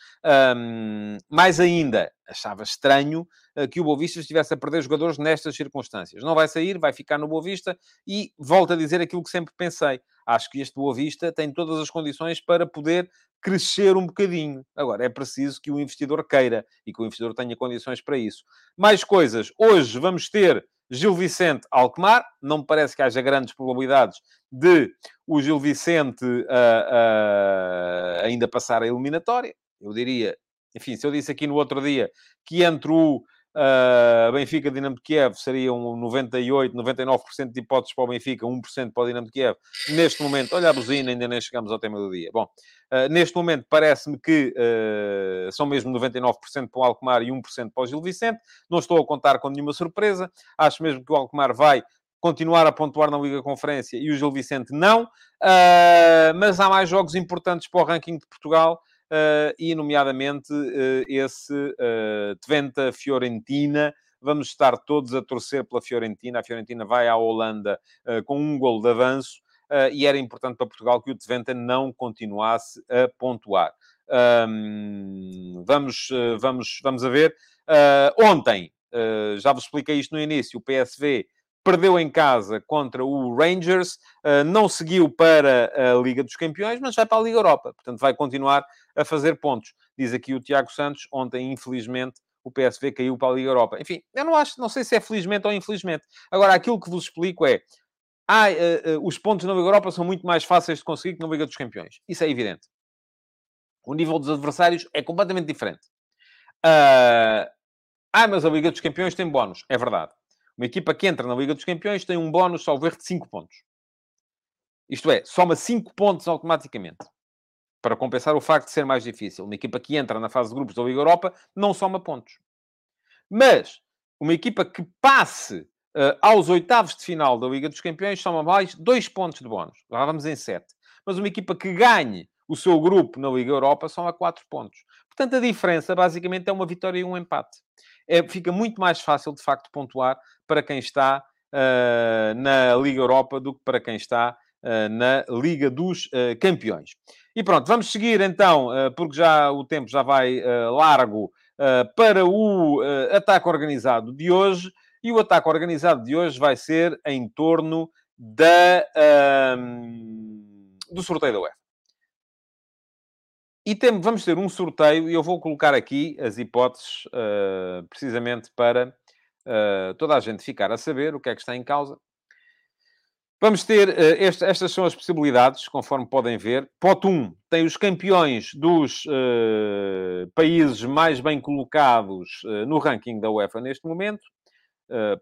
um, mais ainda, achava estranho uh, que o Boa Vista estivesse a perder jogadores nestas circunstâncias. Não vai sair, vai ficar no Boa Vista e volto a dizer aquilo que sempre pensei. Acho que este Boa Vista tem todas as condições para poder crescer um bocadinho. Agora, é preciso que o investidor queira e que o investidor tenha condições para isso. Mais coisas. Hoje vamos ter Gil Vicente Alkmaar. Não me parece que haja grandes probabilidades de o Gil Vicente uh, uh, ainda passar a eliminatória. Eu diria, enfim, se eu disse aqui no outro dia que entre o Uh, Benfica Dinamo de Kiev seriam 98, 99% de hipóteses para o Benfica, 1% para o Dinamo de Kiev. Neste momento, olha a buzina, ainda nem chegamos ao tema do dia. Bom, uh, neste momento parece-me que uh, são mesmo 99% para o Alkmaar e 1% para o Gil Vicente. Não estou a contar com nenhuma surpresa. Acho mesmo que o Alkmaar vai continuar a pontuar na Liga Conferência e o Gil Vicente não. mas há mais jogos importantes para o ranking de Portugal. Uh, e, nomeadamente, uh, esse uh, Twente-Fiorentina. Vamos estar todos a torcer pela Fiorentina. A Fiorentina vai à Holanda com um gol de avanço. uh, e era importante para Portugal que o Twente não continuasse a pontuar. Um, vamos, uh, vamos, vamos a ver. Uh, ontem, já vos expliquei isto no início, o PSV perdeu em casa contra o Rangers, não seguiu para a Liga dos Campeões, mas vai para a Liga Europa. Portanto, vai continuar a fazer pontos. Diz aqui o Tiago Santos, ontem, infelizmente, o PSV caiu para a Liga Europa. Enfim, eu não acho, não sei se é felizmente ou infelizmente. Agora, aquilo que vos explico é, ah, uh, uh, os pontos na Liga Europa são muito mais fáceis de conseguir que na Liga dos Campeões. Isso é evidente. O nível dos adversários é completamente diferente. Uh, ah, mas a Liga dos Campeões tem bónus. É verdade. Uma equipa que entra na Liga dos Campeões tem um bónus, salvo erro, de 5 pontos. Isto é, soma 5 pontos automaticamente para compensar o facto de ser mais difícil. Uma equipa que entra na fase de grupos da Liga Europa não soma pontos. Mas uma equipa que passe uh, aos oitavos de final da Liga dos Campeões soma mais dois pontos de bónus. Lá vamos em sete. Mas uma equipa que ganhe o seu grupo na Liga Europa soma quatro pontos. Portanto, a diferença basicamente é uma vitória e um empate. É, fica muito mais fácil, de facto, pontuar para quem está uh, na Liga Europa do que para quem está uh, na Liga dos Campeões. E pronto, vamos seguir então, porque já o tempo já vai largo para o ataque organizado de hoje. E o ataque organizado de hoje vai ser em torno da, do sorteio da UEFA. E tem, vamos ter um sorteio, e eu vou colocar aqui as hipóteses, uh, precisamente para uh, toda a gente ficar a saber o que é que está em causa. Vamos ter, uh, este, estas são as possibilidades, conforme podem ver. Pote 1 tem os campeões dos países mais bem colocados no ranking da UEFA neste momento.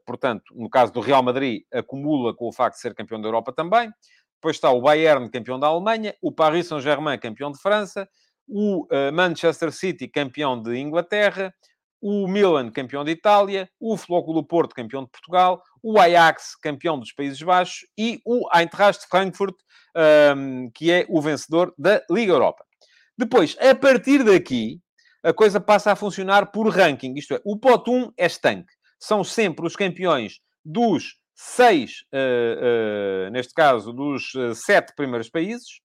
portanto, no caso do Real Madrid, acumula com o facto de ser campeão da Europa também. Depois está o Bayern, campeão da Alemanha, o Paris Saint-Germain, campeão de França, o Manchester City, campeão de Inglaterra, o Milan, campeão de Itália, o Flóculo Porto, campeão de Portugal, o Ajax, campeão dos Países Baixos, e o Eintracht Frankfurt, um, que é o vencedor da Liga Europa. Depois, a partir daqui, a coisa passa a funcionar por ranking, isto é, o pot 1 é estanque. São sempre os campeões dos seis, uh, uh, neste caso, dos sete primeiros países.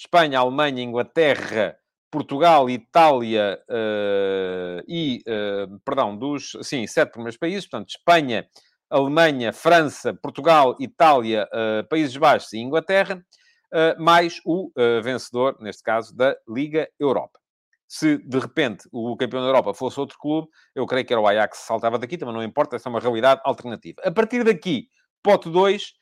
Espanha, Alemanha, Inglaterra, Portugal, Itália uh, e, uh, perdão, dos, sim, sete primeiros países, portanto, Espanha, Alemanha, França, Portugal, Itália, uh, Países Baixos e Inglaterra, mais o vencedor, neste caso, da Liga Europa. Se, de repente, o campeão da Europa fosse outro clube, eu creio que era o Ajax que saltava daqui, também não importa, essa é uma realidade alternativa. A partir daqui, pote 2,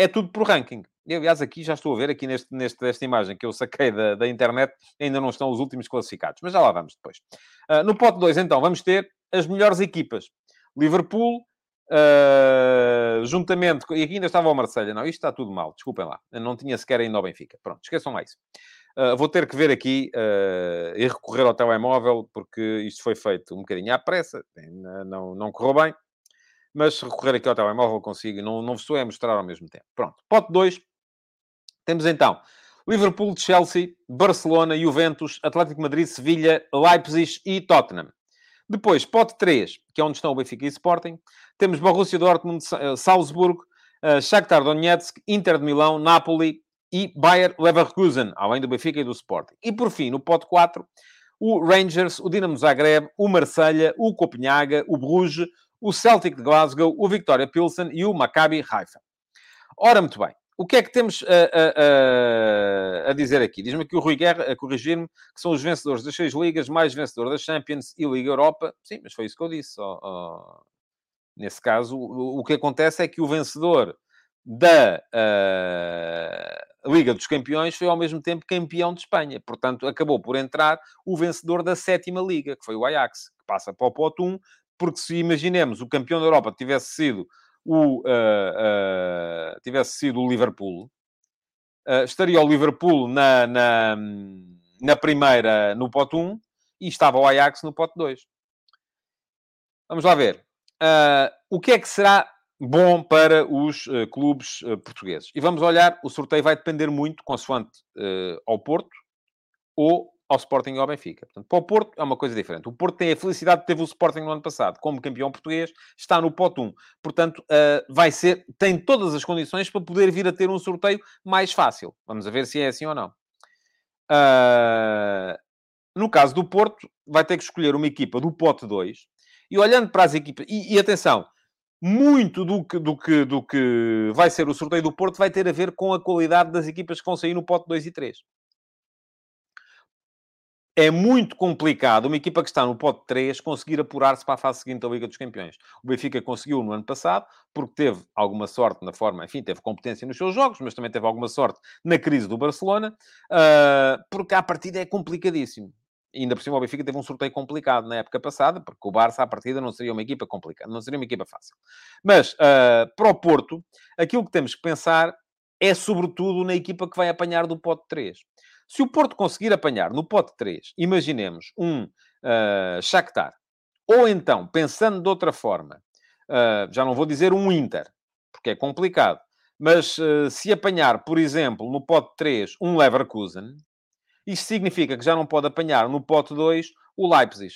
é tudo por ranking. E, aliás, aqui já estou a ver, aqui neste, neste, nesta imagem que eu saquei da, da internet, ainda não estão os últimos classificados. Mas já lá vamos depois. Uh, no pote 2, então, vamos ter as melhores equipas. Liverpool, uh, juntamente... E aqui ainda estava o Marselha. Não, isto está tudo mal. Desculpem lá. Eu não tinha sequer ainda o Benfica. Pronto, esqueçam lá isso. Uh, vou ter que ver aqui uh, e recorrer ao telemóvel, porque isto foi feito um bocadinho à pressa, não, não correu bem, mas se recorrer aqui ao telemóvel consigo, não, não vos estou a mostrar ao mesmo tempo. Pronto, pote 2, temos então Liverpool, Chelsea, Barcelona, Juventus, Atlético Madrid, Sevilha, Leipzig e Tottenham. Depois, pote 3, que é onde estão o Benfica e Sporting. Temos Borussia Dortmund, eh, Salzburgo, uh, Shakhtar Donetsk, Inter de Milão, Napoli e Bayer Leverkusen, além do Benfica e do Sporting. E por fim, no pote 4, o Rangers, o Dinamo Zagreb, o Marselha, o Copenhaga, o Bruges, o Celtic de Glasgow, o Victoria Pilsen e o Maccabi Haifa. Ora, muito bem. O que é que temos a, a, a, a dizer aqui? Diz-me aqui o Rui Guerra, a corrigir-me, que são os vencedores das seis ligas, mais vencedor da Champions e Liga Europa. Sim, mas foi isso que eu disse. Oh, oh. Nesse caso, o, o, que acontece é que o vencedor da uh, Liga dos Campeões foi ao mesmo tempo campeão de Espanha. Portanto, acabou por entrar o vencedor da sétima Liga, que foi o Ajax, que passa para o Pot 1, porque se imaginemos o campeão da Europa tivesse sido o, uh, uh, tivesse sido o Liverpool, uh, estaria o Liverpool na, na, na primeira, no pote 1, e estava o Ajax no pote 2. Vamos lá ver. o que é que será bom para os clubes portugueses? E vamos olhar, o sorteio vai depender muito, consoante ao Porto ou ao Sporting e ao Benfica. Portanto, para o Porto é uma coisa diferente. O Porto tem a felicidade de ter o Sporting no ano passado como campeão português, está no pote 1. Portanto, uh, vai ser, tem todas as condições para poder vir a ter um sorteio mais fácil. Vamos ver se é assim ou não. Uh, no caso do Porto, vai ter que escolher uma equipa do pote 2. E olhando para as equipas... E, e atenção, muito do que, do, que, do que vai ser o sorteio do Porto vai ter a ver com a qualidade das equipas que vão sair no pote 2 e 3 é muito complicado uma equipa que está no pote 3 conseguir apurar-se para a fase seguinte da Liga dos Campeões. O Benfica conseguiu no ano passado, porque teve alguma sorte na forma, enfim, teve competência nos seus jogos, mas também teve alguma sorte na crise do Barcelona, uh, porque a partida é complicadíssimo. E ainda por cima o Benfica teve um sorteio complicado na época passada, porque o Barça à partida não seria uma equipa complicada, não seria uma equipa fácil. Mas uh, para o Porto, aquilo que temos que pensar é sobretudo na equipa que vai apanhar do pote 3. Se o Porto conseguir apanhar no pote 3, imaginemos um uh, Shakhtar, ou então, pensando de outra forma, uh, já não vou dizer um Inter, porque é complicado, mas uh, se apanhar, por exemplo, no pote 3, um Leverkusen, isso significa que já não pode apanhar no pote 2 o Leipzig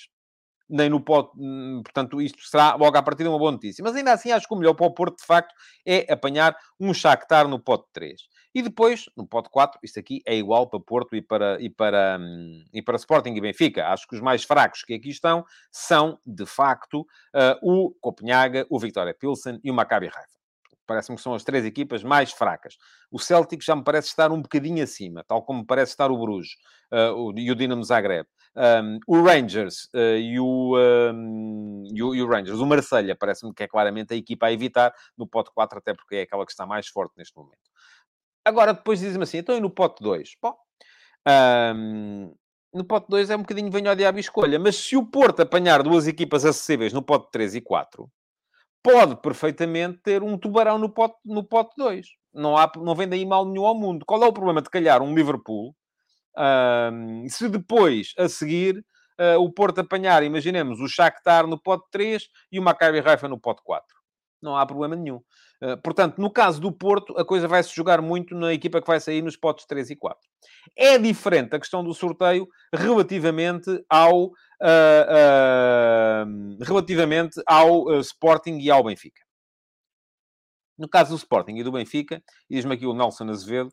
nem no pote, hum, portanto, isto será logo à partida uma boa notícia. Mas ainda assim, acho que o melhor para o Porto, de facto, é apanhar um Shakhtar no pote 3. E depois, no pote 4, isto aqui é igual para Porto e para, e para, hum, e para Sporting e Benfica. Acho que os mais fracos que aqui estão são, de facto, uh, o Copenhaga, o Victoria Pilsen e o Maccabi Haifa. Parece-me que são as três equipas mais fracas. O Celtic já me parece estar um bocadinho acima, tal como parece estar o Bruges uh, e o Dinamo Zagreb. Um, o Rangers uh, e, o, um, e, o, e, o, Rangers, o Marselha, parece-me que é claramente a equipa a evitar no pote 4, até porque é aquela que está mais forte neste momento. Agora, depois dizem-me assim, então e no pote 2? Bom, um, no pote 2 é um bocadinho venho ao diabo escolha, mas se o Porto apanhar duas equipas acessíveis no pote 3 e 4, pode perfeitamente ter um tubarão no pote, no pote 2. Não, há, não vem daí mal nenhum ao mundo. Qual é o problema de calhar um Liverpool um, se depois, a seguir, uh, o Porto apanhar, imaginemos, o Shakhtar no pote 3 e o Maccabi Haifa no pote 4. Não há problema nenhum. Uh, portanto, no caso do Porto, a coisa vai se jogar muito na equipa que vai sair nos potes 3 e 4. É diferente a questão do sorteio relativamente ao, uh, relativamente ao Sporting e ao Benfica. No caso do Sporting e do Benfica, diz-me aqui o Nelson Azevedo,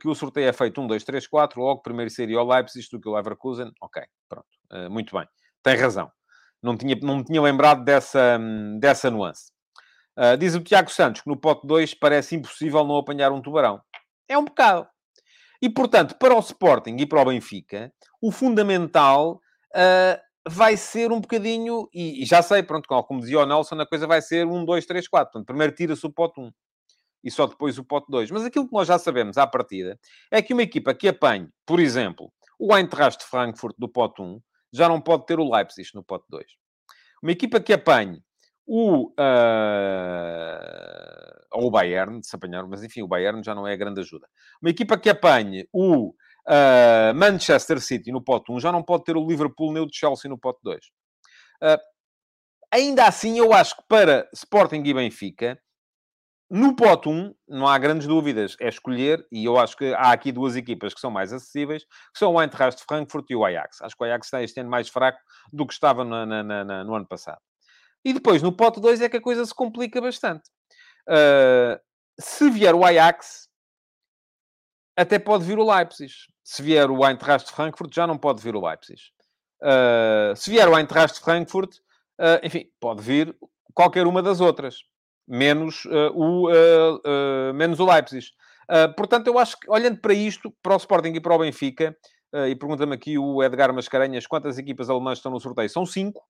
que o sorteio é feito 1, 2, 3, 4, logo primeiro seria o Leipzig do que o Leverkusen. Ok, pronto, muito bem. Tem razão. Não, tinha, não me tinha lembrado dessa, dessa nuance. Uh, diz o Tiago Santos que no pote 2 parece impossível não apanhar um tubarão. É um bocado. E, portanto, para o Sporting e para o Benfica, o fundamental uh, vai ser um bocadinho... E, e, já sei, pronto, como dizia o Nelson, a coisa vai ser 1, 2, 3, 4. Portanto, primeiro tira-se o pote 1 e só depois o pote 2. Mas aquilo que nós já sabemos à partida é que uma equipa que apanhe, por exemplo, o Eintracht de Frankfurt do pote 1, já não pode ter o Leipzig no pote 2. Uma equipa que apanhe o, uh, ou o Bayern, se apanhar, mas enfim, o Bayern já não é a grande ajuda. Uma equipa que apanhe o uh, Manchester City no pote 1 já não pode ter o Liverpool nem o Chelsea no pote 2. Uh, ainda assim, eu acho que para Sporting e Benfica, no pote 1, não há grandes dúvidas, é escolher, e eu acho que há aqui duas equipas que são mais acessíveis, que são o Eintracht Frankfurt e o Ajax. Acho que o Ajax está este ano mais fraco do que estava no ano passado. E depois, no pote 2, é que a coisa se complica bastante. Uh, se vier o Ajax, até pode vir o Leipzig. Se vier o Eintracht de Frankfurt, já não pode vir o Leipzig. Uh, se vier o Eintracht de Frankfurt, uh, enfim, pode vir qualquer uma das outras menos, uh, o, menos o Leipzig. portanto, eu acho que, olhando para isto, para o Sporting e para o Benfica, e pergunta-me aqui o Edgar Mascarenhas quantas equipas alemãs estão no sorteio. São cinco.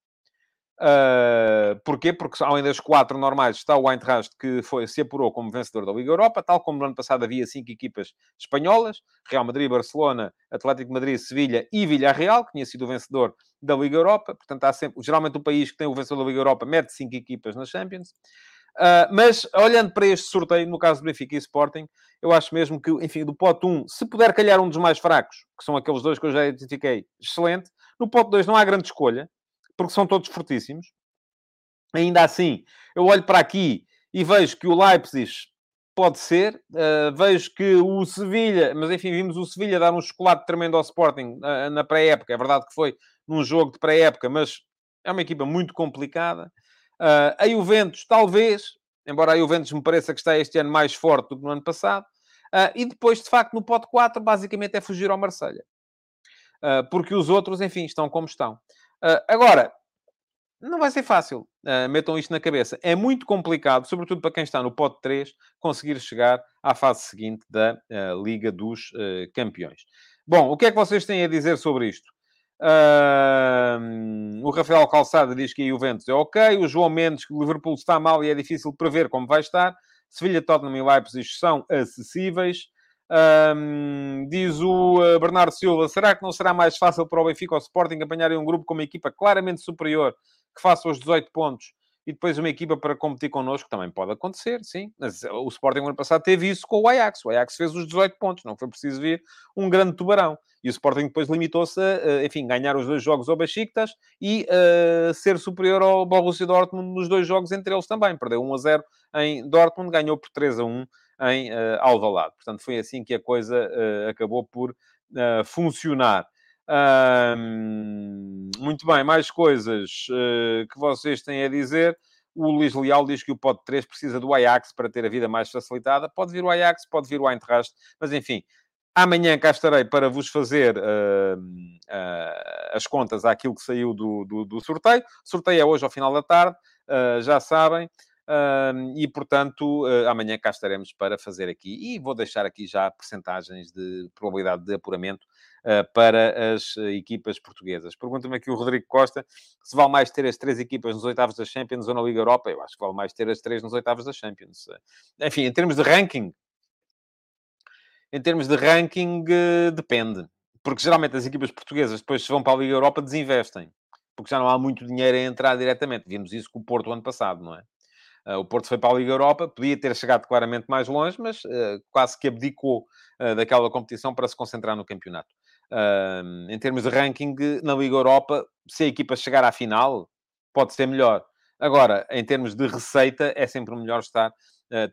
Uh, porquê? Porque além das quatro normais está o Eintracht que foi, se apurou como vencedor da Liga Europa, tal como no ano passado havia cinco equipas espanholas, Real Madrid, Barcelona, Atlético Madrid, Sevilha e Villarreal, que tinha sido o vencedor da Liga Europa. Portanto, há sempre, geralmente o país que tem o vencedor da Liga Europa mete cinco equipas na Champions. Uh, mas, olhando para este sorteio, no caso do Benfica e Sporting, eu acho mesmo que, enfim, do pote 1, se puder calhar um dos mais fracos, que são aqueles dois que eu já identifiquei, excelente. No pote 2 não há grande escolha, porque são todos fortíssimos. Ainda assim, eu olho para aqui e vejo que o Leipzig pode ser. Uh, vejo que o Sevilha, mas enfim, vimos o Sevilha dar um chocolate tremendo ao Sporting uh, na pré-época. É verdade que foi num jogo de pré-época, mas é uma equipa muito complicada. Uh, a Juventus, talvez, embora a Juventus me pareça que está este ano mais forte do que no ano passado. e depois, de facto, no pote 4, basicamente é fugir ao Marselha porque os outros, enfim, estão como estão. Agora, não vai ser fácil. Uh, metam isto na cabeça. É muito complicado, sobretudo para quem está no pote 3, conseguir chegar à fase seguinte da uh, Liga dos uh, Campeões. Bom, o que é que vocês têm a dizer sobre isto? o Rafael Calçada diz que a Juventus é ok. O João Mendes, que o Liverpool está mal e é difícil prever como vai estar. Sevilha, Tottenham e Leipzig são acessíveis. Um, diz o Bernardo Silva: será que não será mais fácil para o Benfica ou Sporting apanharem um grupo com uma equipa claramente superior que faça os 18 pontos e depois uma equipa para competir connosco, também pode acontecer, sim. Mas o Sporting, no ano passado, teve isso com o Ajax. O Ajax fez os 18 pontos, não foi preciso vir um grande tubarão. E o Sporting depois limitou-se a, enfim, ganhar os dois jogos ao Besiktas e uh, ser superior ao Borussia Dortmund nos dois jogos entre eles também. Perdeu 1 a 0 em Dortmund, ganhou por 3 a 1 em uh, Alvalade. Portanto, foi assim que a coisa uh, acabou por uh, funcionar muito bem, mais coisas uh, que vocês têm a dizer. O Luís Leal diz que o Pod 3 precisa do Ajax para ter a vida mais facilitada. Pode vir o Ajax, pode vir o Eintracht, mas enfim, amanhã cá estarei para vos fazer uh, uh, as contas àquilo que saiu do, do, do, sorteio. Sorteio é hoje ao final da tarde, já sabem. E, portanto, uh, amanhã cá estaremos para fazer aqui. E vou deixar aqui já percentagens de probabilidade de apuramento uh, para as equipas portuguesas. Pergunta-me aqui o Rodrigo Costa se vale mais ter as três equipas nos oitavos da Champions ou na Liga Europa. Eu acho que vale mais ter as três nos oitavos da Champions. Enfim, em termos de ranking, em termos de ranking, depende. Porque geralmente as equipas portuguesas, depois se vão para a Liga Europa, desinvestem. Porque já não há muito dinheiro a entrar diretamente. Vimos isso com o Porto ano passado, não é? Uh, o Porto foi para a Liga Europa, podia ter chegado claramente mais longe, mas uh, quase que abdicou uh, daquela competição para se concentrar no campeonato. em termos de ranking, na Liga Europa, se a equipa chegar à final, pode ser melhor. Agora, em termos de receita, é sempre melhor estar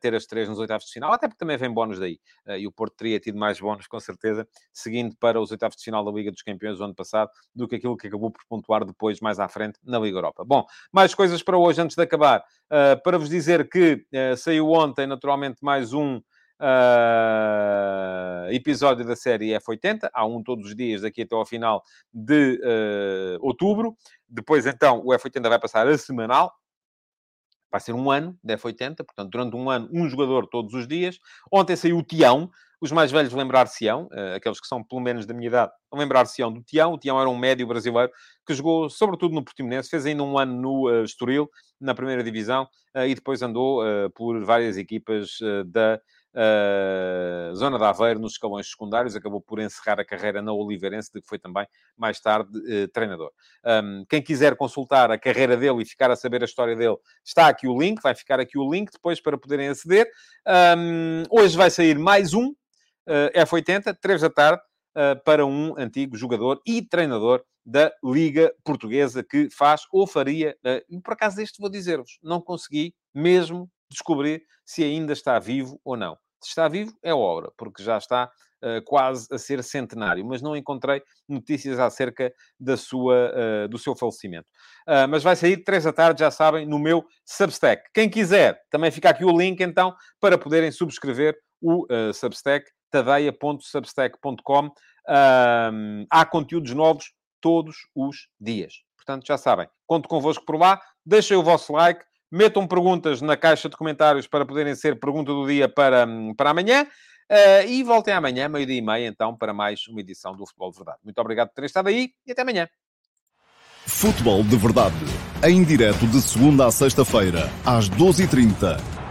ter as três nos oitavos de final, até porque também vem bónus daí. Uh, e o Porto teria tido mais bónus, com certeza, seguindo para os oitavos de final da Liga dos Campeões do ano passado, do que aquilo que acabou por pontuar depois, mais à frente, na Liga Europa. Bom, mais coisas para hoje, antes de acabar. Uh, para vos dizer que saiu ontem, naturalmente, mais um Uh, episódio da série F80. Há um todos os dias, daqui até ao final de uh, outubro. Depois, então, o F80 vai passar a semanal vai ser um ano de F80, portanto, durante um ano, um jogador todos os dias. Ontem saiu o Tião, os mais velhos lembrar-se-ão, uh, aqueles que são pelo menos da minha idade, lembrar-se-ão do Tião. O Tião era um médio brasileiro que jogou sobretudo no Portimonense, fez ainda um ano no uh, Estoril, na primeira divisão, uh, e depois andou por várias equipas da uh, zona de Aveiro, nos escalões secundários, acabou por encerrar a carreira na Oliveirense, de que foi também, mais tarde, uh, treinador. Um, quem quiser consultar a carreira dele e ficar a saber a história dele, está aqui o link, vai ficar aqui o link depois para poderem aceder. Um, hoje vai sair mais um uh, F80, 3 da tarde, para um antigo jogador e treinador da Liga Portuguesa que faz ou faria, e por acaso este vou dizer-vos, não consegui mesmo descobrir se ainda está vivo ou não. Se está vivo, é obra, porque já está uh, quase a ser centenário, mas não encontrei notícias acerca da sua, uh, do seu falecimento. Uh, mas vai sair três da tarde, já sabem, no meu Substack. Quem quiser, também fica aqui o link, então, para poderem subscrever o Substack, tadeia.substack.com. há conteúdos novos todos os dias. Portanto, já sabem, conto convosco por lá, deixem o vosso like, Metam perguntas na caixa de comentários para poderem ser pergunta do dia para, para amanhã. Uh, e voltem amanhã, meio-dia e meia, então, para mais uma edição do Futebol de Verdade. Muito obrigado por terem estado aí e até amanhã. Futebol de Verdade, em direto de segunda a sexta-feira, às 12h30